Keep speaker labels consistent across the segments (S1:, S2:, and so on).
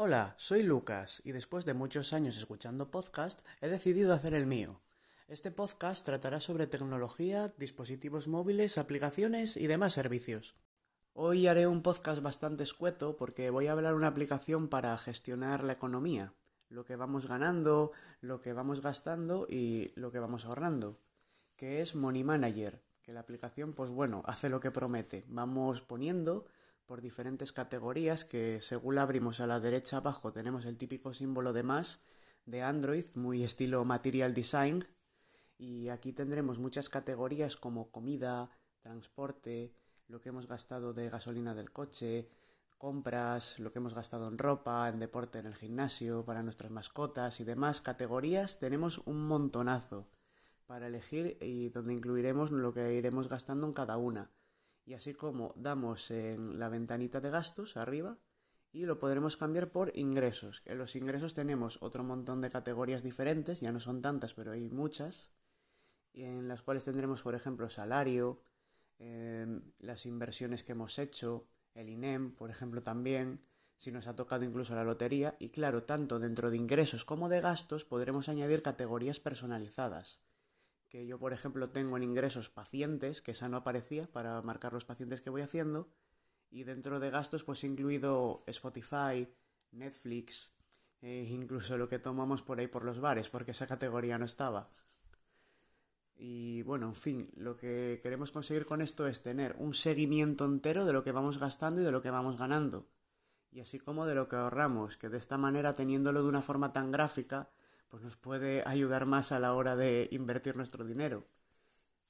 S1: Hola, soy Lucas y después de muchos años escuchando podcast he decidido hacer el mío. Este podcast tratará sobre tecnología, dispositivos móviles, aplicaciones y demás servicios. Hoy haré un podcast bastante escueto porque voy a hablar una aplicación para gestionar la economía, lo que vamos ganando, lo que vamos gastando y lo que vamos ahorrando, que es Money Manager, que la aplicación pues bueno, hace lo que promete. Vamos poniendo por diferentes categorías que según abrimos a la derecha abajo tenemos el típico símbolo de más de Android, muy estilo Material Design, y aquí tendremos muchas categorías como comida, transporte, lo que hemos gastado de gasolina del coche, compras, lo que hemos gastado en ropa, en deporte en el gimnasio, para nuestras mascotas y demás categorías, tenemos un montonazo para elegir y donde incluiremos lo que iremos gastando en cada una. Y así como damos en la ventanita de gastos arriba y lo podremos cambiar por ingresos. En los ingresos tenemos otro montón de categorías diferentes, ya no son tantas, pero hay muchas, en las cuales tendremos, por ejemplo, salario, em, las inversiones que hemos hecho, el INEM, por ejemplo, también, si nos ha tocado incluso la lotería, y claro, tanto dentro de ingresos como de gastos podremos añadir categorías personalizadas. Que yo, por ejemplo, tengo en ingresos pacientes, que esa no aparecía para marcar los pacientes que voy haciendo, y dentro de gastos pues he incluido Spotify, Netflix, e incluso lo que tomamos por ahí por los bares, porque esa categoría no estaba. Y bueno, en fin, lo que queremos conseguir con esto es tener un seguimiento entero de lo que vamos gastando y de lo que vamos ganando. Y así como de lo que ahorramos, que de esta manera, teniéndolo de una forma tan gráfica, pues nos puede ayudar más a la hora de invertir nuestro dinero.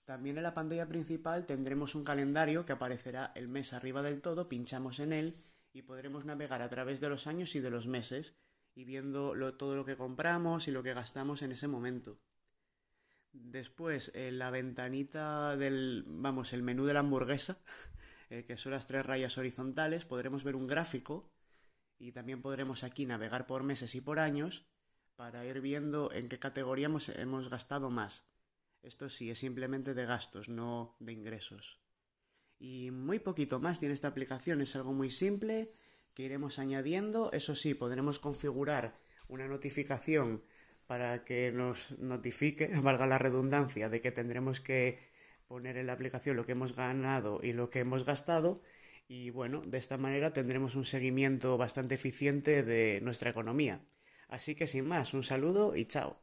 S1: También en la pantalla principal tendremos un calendario que aparecerá el mes arriba del todo, pinchamos en él y podremos navegar a través de los años y de los meses y viendo todo lo que compramos y lo que gastamos en ese momento. Después, en la ventanita del, vamos, el menú de la hamburguesa, que son las tres rayas horizontales, podremos ver un gráfico y también podremos aquí navegar por meses y por años para ir viendo en qué categoría hemos, hemos gastado más. Esto sí, es simplemente de gastos, no de ingresos. Y muy poquito más tiene esta aplicación, es algo muy simple que iremos añadiendo. Eso sí, podremos configurar una notificación para que nos notifique, valga la redundancia, de que tendremos que poner en la aplicación lo que hemos ganado y lo que hemos gastado y bueno, de esta manera tendremos un seguimiento bastante eficiente de nuestra economía. Así que sin más, un saludo y chao.